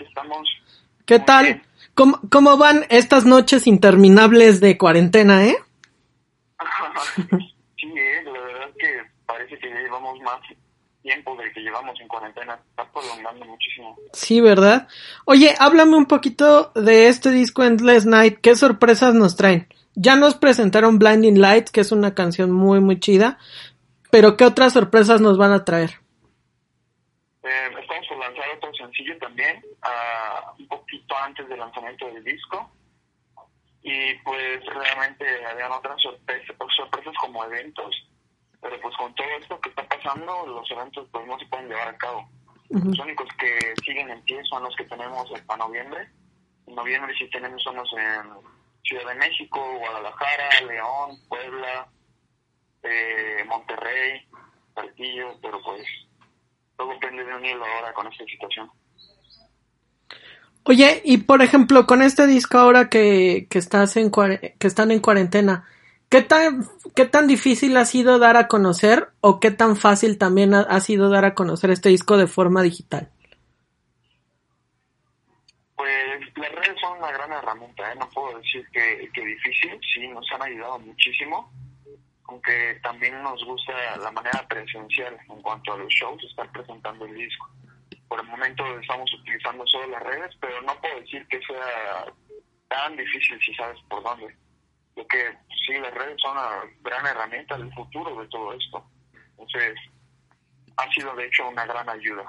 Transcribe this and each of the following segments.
Estamos. ¿Qué tal? ¿Cómo, ¿Cómo, van estas noches interminables de cuarentena, eh? sí, eh, la verdad es que parece que ya llevamos más tiempo del que llevamos en cuarentena. Está prolongando muchísimo. Sí, ¿verdad? Oye, háblame un poquito de este disco Endless Night. ¿Qué sorpresas nos traen? Ya nos presentaron Blinding Lights, que es una canción muy, muy chida. Pero ¿qué otras sorpresas nos van a traer? Eh, estamos por lanzar otro sencillo también, uh, un poquito antes del lanzamiento del disco. Y pues realmente habían otras sorpresas, sorpresas como eventos. Pero pues con todo esto que está pasando, los eventos pues no se pueden llevar a cabo. Uh -huh. Los únicos que siguen en pie son los que tenemos para noviembre. En noviembre sí tenemos unos en Ciudad de México, Guadalajara, León, Puebla, eh, Monterrey, Saltillo, pero pues todo depende de un hilo ahora con esta situación. Oye, y por ejemplo, con este disco ahora que, que estás en que están en cuarentena, ¿qué tan qué tan difícil ha sido dar a conocer o qué tan fácil también ha, ha sido dar a conocer este disco de forma digital? Pues las redes son una gran herramienta, ¿eh? no puedo decir que, que difícil, sí, nos han ayudado muchísimo, aunque también nos gusta la manera presencial en cuanto a los shows, estar presentando el disco. Por el momento estamos utilizando solo las redes, pero no puedo decir que sea tan difícil si sabes por dónde. Lo que sí, las redes son una gran herramienta del futuro de todo esto. Entonces, ha sido de hecho una gran ayuda.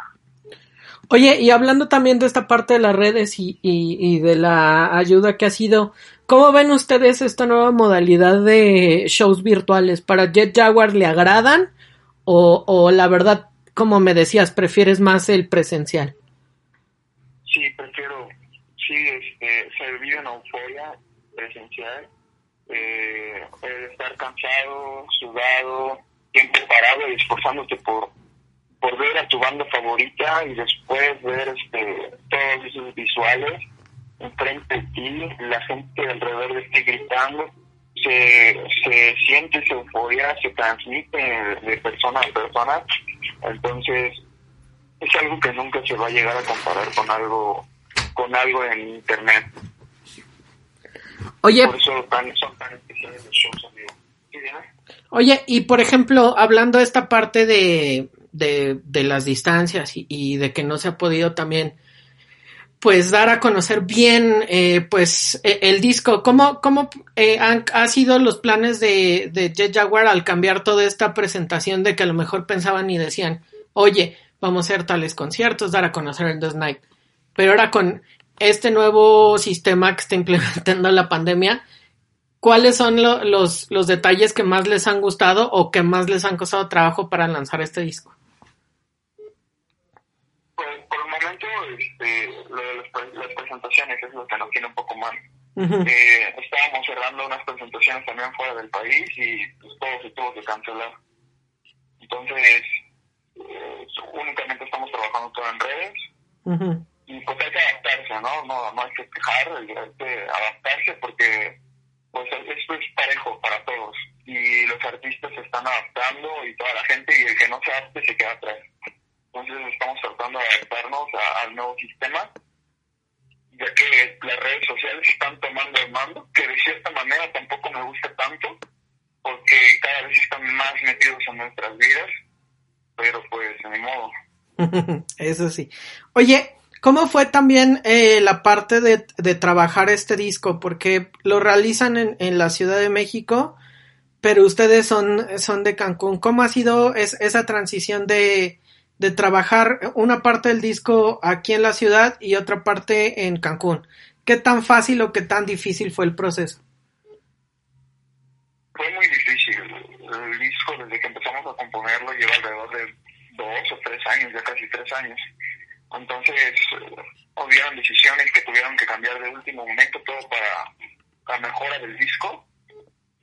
Oye, y hablando también de esta parte de las redes y, y, y, de la ayuda que ha sido, ¿cómo ven ustedes esta nueva modalidad de shows virtuales? ¿Para Jet Jaguar le agradan? ¿O, o la verdad, como me decías, prefieres más el presencial? Sí, prefiero, sí, este, se vive en euforia presencial, eh, estar cansado, sudado, tiempo parado y esforzándote por por ver a tu banda favorita y después ver este todos esos visuales enfrente de ti, la gente alrededor de ti gritando, se, se siente esa euforia, se transmite de persona a persona, entonces es algo que nunca se va a llegar a comparar con algo con algo en internet. Oye, por eso tan, son tan especiales los shows, amigo. ¿Sí, Oye, y por ejemplo, hablando de esta parte de, de, de las distancias y, y, de que no se ha podido también pues dar a conocer bien eh, pues el disco cómo cómo eh, han ha sido los planes de, de Jet Jaguar al cambiar toda esta presentación de que a lo mejor pensaban y decían oye vamos a hacer tales conciertos dar a conocer el The Night pero ahora con este nuevo sistema que está implementando la pandemia ¿Cuáles son lo, los, los detalles que más les han gustado o que más les han costado trabajo para lanzar este disco? Pues, por el momento, este, las, presentaciones es lo que nos tiene un poco mal. Uh -huh. eh, estábamos cerrando unas presentaciones también fuera del país y pues, todo se tuvo que cancelar. Entonces, eh, únicamente estamos trabajando todo en redes. Uh -huh. Y pues hay que adaptarse, ¿no? No, no hay que quejar, hay que adaptarse porque pues esto es parejo para todos y los artistas se están adaptando y toda la gente y el que no se adapte se queda atrás. Entonces estamos tratando de adaptarnos a, al nuevo sistema, redes sociales están tomando el mando, que de cierta manera tampoco me gusta tanto, porque cada vez están más metidos en nuestras vidas, pero pues ni modo. Eso sí. Oye, ¿Cómo fue también eh, la parte de, de, trabajar este disco? Porque lo realizan en, en, la Ciudad de México, pero ustedes son, son de Cancún. ¿Cómo ha sido es, esa transición de, de trabajar una parte del disco aquí en la ciudad y otra parte en Cancún? ¿Qué tan fácil o qué tan difícil fue el proceso? Fue muy difícil. El disco, desde que empezamos a componerlo, lleva alrededor de dos o tres años, ya casi tres años Entonces, hubieron decisiones que tuvieron que cambiar de último momento todo para la mejora del disco.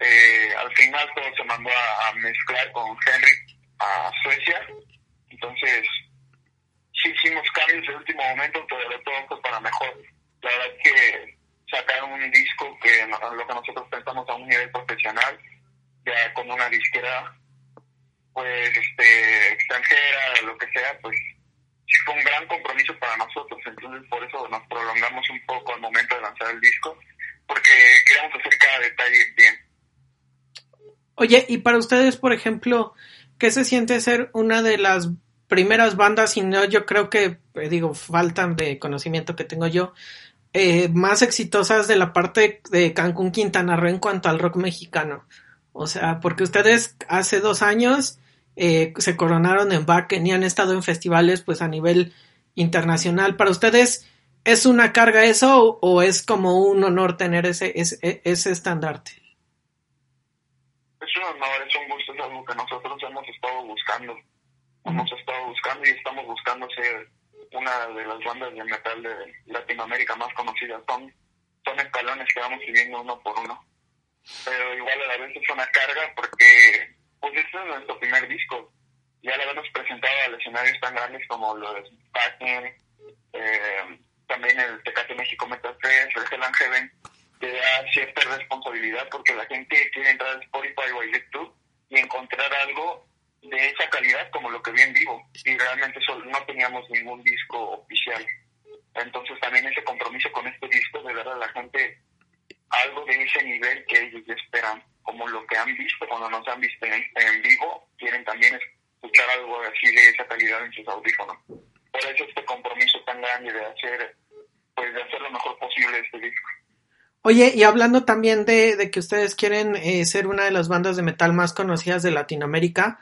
Eh, al final todo se mandó a, mezclar con Henry a Suecia. Entonces, sí hicimos cambios de último momento, pero todo fue para mejor. La verdad es que sacar un disco que lo que pensamos a un nivel profesional, ya con una disquera pues este extranjera, lo que sea, pues sí fue un gran compromiso para nosotros, entonces por eso nos prolongamos un poco al momento de lanzar el disco, porque queríamos hacer cada detalle bien. Oye, y para ustedes, por ejemplo, ¿qué se siente ser una de las primeras bandas, y no yo creo que, eh, digo, faltan de conocimiento que tengo yo, eh, más exitosas de la parte de Cancún Quintana Roo en cuanto al rock mexicano? O sea, porque ustedes hace dos años eh, se coronaron en Bakken y han estado en festivales pues a nivel internacional. ¿Para ustedes es una carga eso o, es como un honor tener ese, ese, ese estandarte? Es un honor, es un gusto, es algo que nosotros hemos estado buscando. Hemos estado buscando y estamos buscando ser una de las bandas de metal de Latinoamérica más conocidas. Son, son escalones que vamos subiendo uno por uno. Pero igual a la vez es una carga porque pues este es nuestro primer disco. Ya lo hemos presentado a escenarios tan grandes como los Packing, eh, también el Tecate México Metal 3, el Hell and Heaven, te da cierta responsabilidad porque la gente quiere entrar a Spotify o a YouTube y encontrar algo de esa calidad como lo que vi en vivo. Y realmente solo, no teníamos ningún disco oficial. Entonces también ese compromiso con este disco de dar a la gente algo de ese nivel que ellos esperan como lo que han visto cuando nos han visto en, vivo, quieren también escuchar algo así de esa calidad en sus audífonos. Por eso este compromiso tan grande de hacer, pues de hacer lo mejor posible este disco. Oye, y hablando también de, de que ustedes quieren eh, ser una de las bandas de metal más conocidas de Latinoamérica,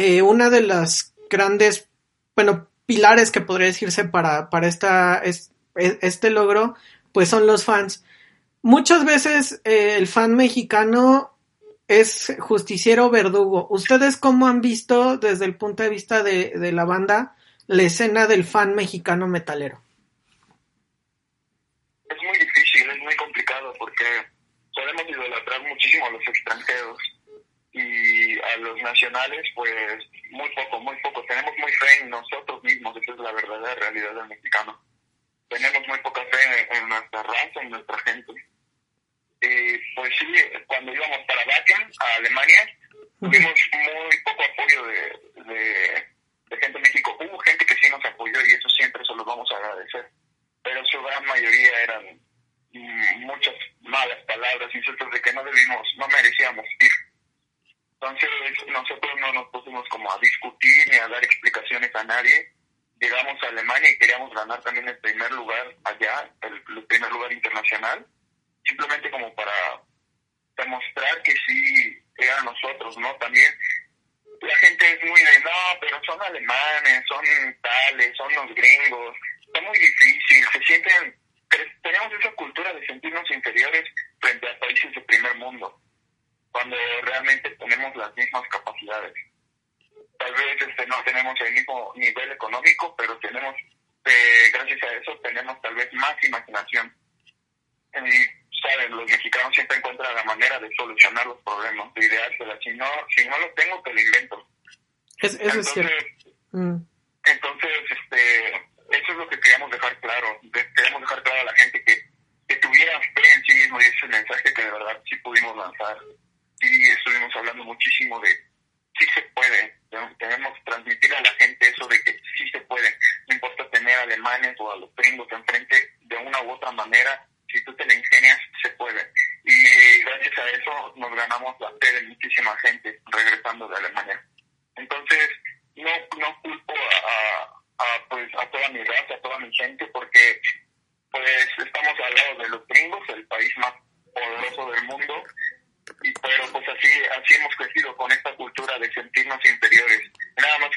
eh, una de las grandes, bueno, pilares que podría decirse para, para esta, es, este logro, pues son los fans. Muchas veces eh, el fan mexicano es justiciero verdugo. ¿Ustedes cómo han visto desde el punto de vista de, de la banda la escena del fan mexicano metalero? Es muy difícil, es muy complicado porque podemos idolatrar muchísimo a los extranjeros y a los nacionales pues muy poco, muy poco. Tenemos muy fe en nosotros mismos, esa es la verdadera realidad del mexicano. Tenemos muy poca fe en nuestra raza, en nuestra gente eh, pues sí, cuando íbamos para Wacken, a Alemania, tuvimos muy poco apoyo de, de, gente de México. Hubo gente que sí nos apoyó y eso siempre se los vamos a agradecer, pero su gran mayoría eran muchas malas palabras, insultos de que no debimos, no merecíamos ir. Entonces nosotros no nos pusimos como a discutir ni a dar explicaciones a nadie. Llegamos a Alemania y queríamos ganar también el primer lugar allá, el primer lugar internacional simplemente como para demostrar que sí eran nosotros, ¿no? También la gente es muy de, no, pero son alemanes, son tales, son los gringos, está muy difícil, se sienten, tenemos esa cultura de sentirnos inferiores frente a países de primer mundo, cuando realmente tenemos las mismas capacidades. Tal vez este, no tenemos el mismo nivel económico, pero tenemos, eh, gracias a eso, tenemos tal vez más imaginación. Y saben, los mexicanos siempre encuentran la manera de solucionar los problemas, de ideársela. Si no, si no lo tengo, te lo invento. eso entonces, es cierto. Mm. Entonces, este, eso es lo que queríamos dejar claro. queríamos dejar claro a la gente que, que tuviera fe en sí mismo y ese mensaje que de verdad sí pudimos lanzar. Sí estuvimos hablando muchísimo de sí se puede. Tenemos que transmitir a la gente eso de que sí se puede. No importa tener alemanes o a los gringos enfrente de una u otra manera si tú te la ingenias, se puede. Y gracias a eso nos ganamos la fe de muchísima gente regresando de Alemania. Entonces, no, no culpo a, a, pues, a toda mi raza, a toda mi gente, porque pues estamos al lado de los gringos, el país más poderoso del mundo, pero pues así, así hemos crecido con esta cultura de sentirnos inferiores. Nada más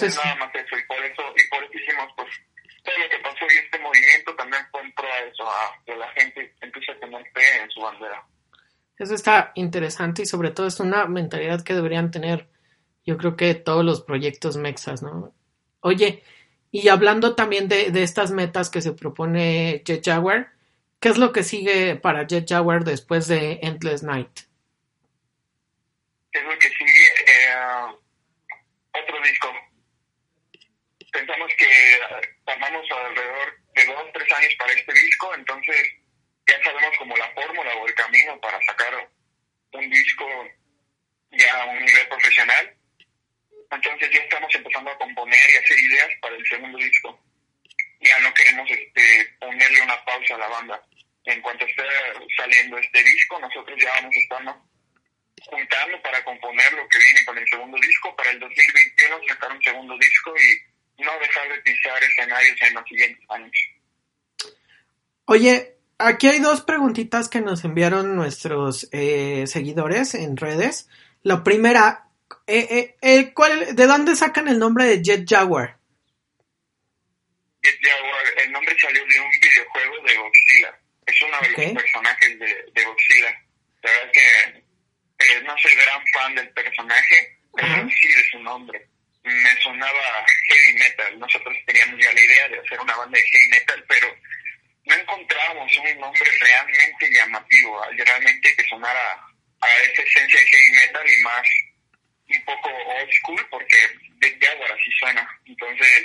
Pues eso es nada más eso, y por eso, y por eso hicimos pues todo lo que pasó y este movimiento también fue en pro a eso, a que la gente empiece a tener fe en su bandera. Eso está interesante y sobre todo es una mentalidad que deberían tener, yo creo que todos los proyectos mexas, ¿no? Oye, y hablando también de, de estas metas que se propone Jet Jaguar, ¿qué es lo que sigue para Jet Jaguar después de Endless Night? ¿Qué es lo que sigue? Eh, otro disco. Pensamos que tardamos alrededor de dos, tres años para este disco, entonces ya sabemos como la fórmula o el camino para sacar un disco ya a un nivel profesional. Entonces ya estamos empezando a componer y hacer ideas para el segundo disco. Ya no queremos este, ponerle una pausa a la banda. En cuanto esté saliendo este disco, nosotros ya vamos a juntando para componer lo que viene con el segundo disco. Para el 2021 sacar un segundo disco y no dejar de pisar escenarios en los siguientes años. Oye, aquí hay dos preguntitas que nos enviaron nuestros eh, seguidores en redes. La primera, eh, eh, ¿cuál, ¿de dónde sacan el nombre de Jet Jaguar? Jet Jaguar, el nombre salió de un videojuego de Godzilla. Es uno de los personajes de, de Godzilla. La verdad que no soy gran fan del personaje, pero sí de su nombre. Me sonaba heavy metal. Nosotros teníamos ya la idea de hacer una banda de heavy metal, pero no encontrábamos un nombre realmente llamativo, realmente que sonara a esa esencia de heavy metal y más un poco old school, porque de Jaguar así suena. Entonces,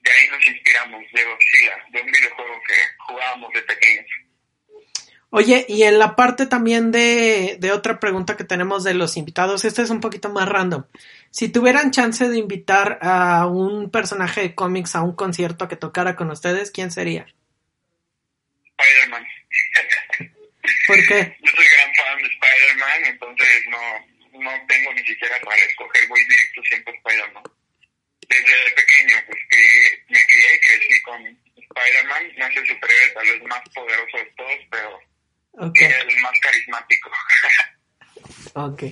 de ahí nos inspiramos, de Godzilla, de un videojuego que jugábamos de pequeños. Oye, y en la parte también de, de otra pregunta que tenemos de los invitados, esta es un poquito más random. Si tuvieran chance de invitar a un personaje de cómics a un concierto que tocara con ustedes, ¿quién sería? Spider-Man. ¿Por qué? Yo soy gran fan de Spider-Man, entonces no, no tengo ni siquiera para escoger, voy directo siempre a Spider-Man. Desde pequeño, pues me crié y crecí con Spider-Man, no es el superhéroe tal vez más poderoso de todos, pero okay. el más carismático. ok.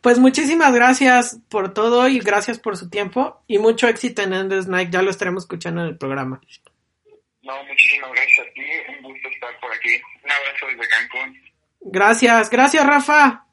Pues muchísimas gracias por todo y gracias por su tiempo y mucho éxito en Endless Night, ya lo estaremos escuchando en el programa. No, muchísimas gracias a ti. Un gusto estar por aquí. Un abrazo desde Cancún. Gracias, gracias Rafa.